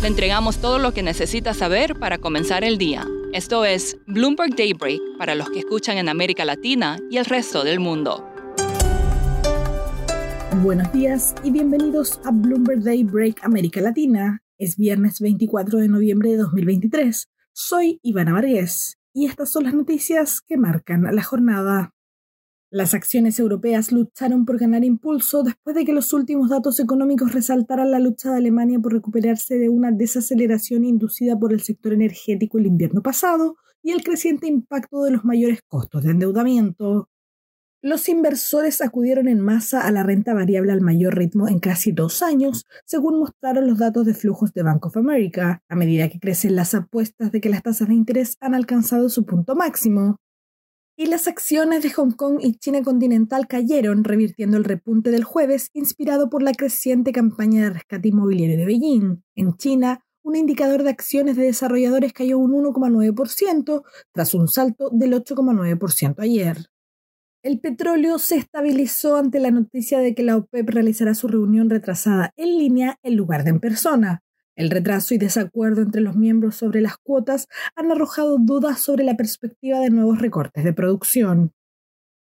Le entregamos todo lo que necesita saber para comenzar el día. Esto es Bloomberg Daybreak para los que escuchan en América Latina y el resto del mundo. Buenos días y bienvenidos a Bloomberg Daybreak América Latina. Es viernes 24 de noviembre de 2023. Soy Ivana Vargas y estas son las noticias que marcan la jornada. Las acciones europeas lucharon por ganar impulso después de que los últimos datos económicos resaltaran la lucha de Alemania por recuperarse de una desaceleración inducida por el sector energético el invierno pasado y el creciente impacto de los mayores costos de endeudamiento. Los inversores acudieron en masa a la renta variable al mayor ritmo en casi dos años, según mostraron los datos de flujos de Bank of America, a medida que crecen las apuestas de que las tasas de interés han alcanzado su punto máximo y las acciones de Hong Kong y China continental cayeron, revirtiendo el repunte del jueves, inspirado por la creciente campaña de rescate inmobiliario de Beijing. En China, un indicador de acciones de desarrolladores cayó un 1,9%, tras un salto del 8,9% ayer. El petróleo se estabilizó ante la noticia de que la OPEP realizará su reunión retrasada en línea en lugar de en persona. El retraso y desacuerdo entre los miembros sobre las cuotas han arrojado dudas sobre la perspectiva de nuevos recortes de producción.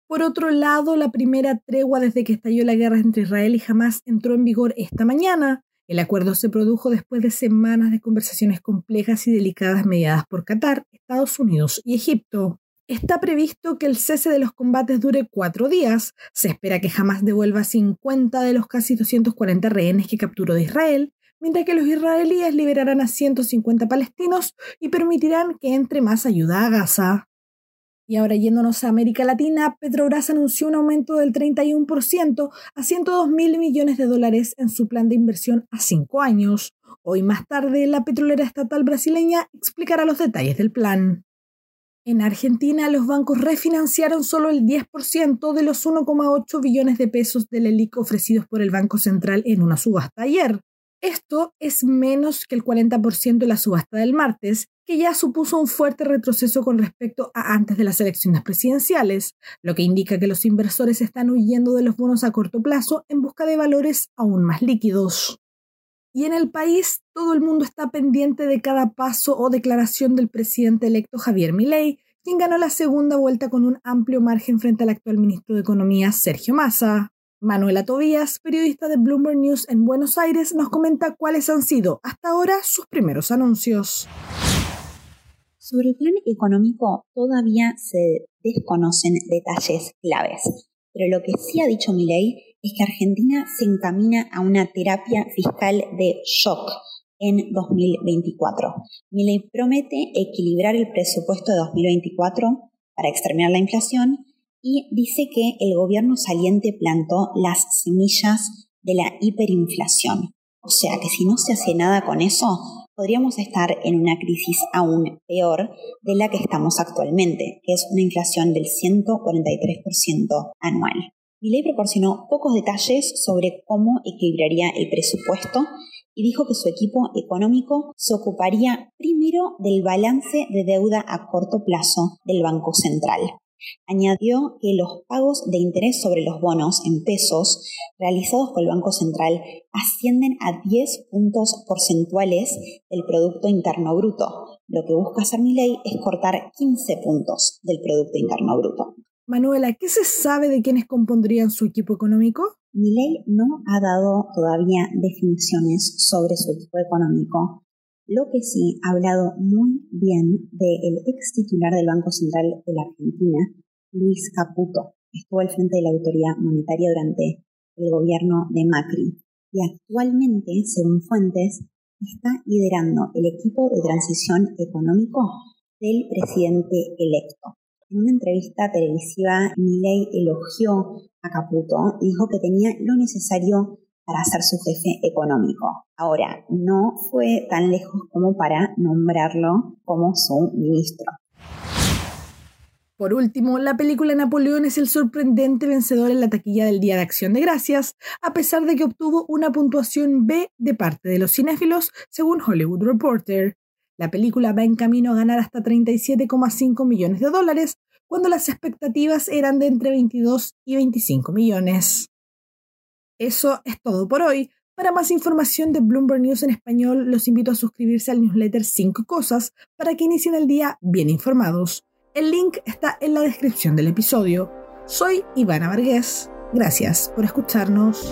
Por otro lado, la primera tregua desde que estalló la guerra entre Israel y Hamas entró en vigor esta mañana. El acuerdo se produjo después de semanas de conversaciones complejas y delicadas mediadas por Qatar, Estados Unidos y Egipto. Está previsto que el cese de los combates dure cuatro días. Se espera que Hamas devuelva 50 de los casi 240 rehenes que capturó de Israel mientras que los israelíes liberarán a 150 palestinos y permitirán que entre más ayuda a Gaza. Y ahora yéndonos a América Latina, Petrobras anunció un aumento del 31% a 102 mil millones de dólares en su plan de inversión a cinco años. Hoy más tarde, la petrolera estatal brasileña explicará los detalles del plan. En Argentina, los bancos refinanciaron solo el 10% de los 1,8 billones de pesos del ELIC ofrecidos por el Banco Central en una subasta ayer. Esto es menos que el 40% de la subasta del martes, que ya supuso un fuerte retroceso con respecto a antes de las elecciones presidenciales, lo que indica que los inversores están huyendo de los bonos a corto plazo en busca de valores aún más líquidos. Y en el país, todo el mundo está pendiente de cada paso o declaración del presidente electo Javier Milei, quien ganó la segunda vuelta con un amplio margen frente al actual ministro de Economía, Sergio Massa. Manuela Tobías, periodista de Bloomberg News en Buenos Aires, nos comenta cuáles han sido hasta ahora sus primeros anuncios. Sobre el plan económico todavía se desconocen detalles claves, pero lo que sí ha dicho Milei es que Argentina se encamina a una terapia fiscal de shock en 2024. Milei promete equilibrar el presupuesto de 2024 para exterminar la inflación y dice que el gobierno saliente plantó las semillas de la hiperinflación. O sea que si no se hace nada con eso, podríamos estar en una crisis aún peor de la que estamos actualmente, que es una inflación del 143% anual. ley proporcionó pocos detalles sobre cómo equilibraría el presupuesto y dijo que su equipo económico se ocuparía primero del balance de deuda a corto plazo del Banco Central. Añadió que los pagos de interés sobre los bonos en pesos realizados por el Banco Central ascienden a 10 puntos porcentuales del Producto Interno Bruto. Lo que busca hacer mi ley es cortar 15 puntos del Producto Interno Bruto. Manuela, ¿qué se sabe de quiénes compondrían su equipo económico? Mi ley no ha dado todavía definiciones sobre su equipo económico. Lo que sí ha hablado muy bien del ex titular del Banco Central de la Argentina, Luis Caputo. Estuvo al frente de la autoridad monetaria durante el gobierno de Macri y actualmente, según fuentes, está liderando el equipo de transición económico del presidente electo. En una entrevista televisiva, Milei elogió a Caputo y dijo que tenía lo necesario para ser su jefe económico. Ahora, no fue tan lejos como para nombrarlo como su ministro. Por último, la película Napoleón es el sorprendente vencedor en la taquilla del Día de Acción de Gracias, a pesar de que obtuvo una puntuación B de parte de los cinéfilos, según Hollywood Reporter. La película va en camino a ganar hasta 37,5 millones de dólares, cuando las expectativas eran de entre 22 y 25 millones. Eso es todo por hoy. Para más información de Bloomberg News en español, los invito a suscribirse al newsletter 5 Cosas para que inicien el día bien informados. El link está en la descripción del episodio. Soy Ivana Vargas. Gracias por escucharnos.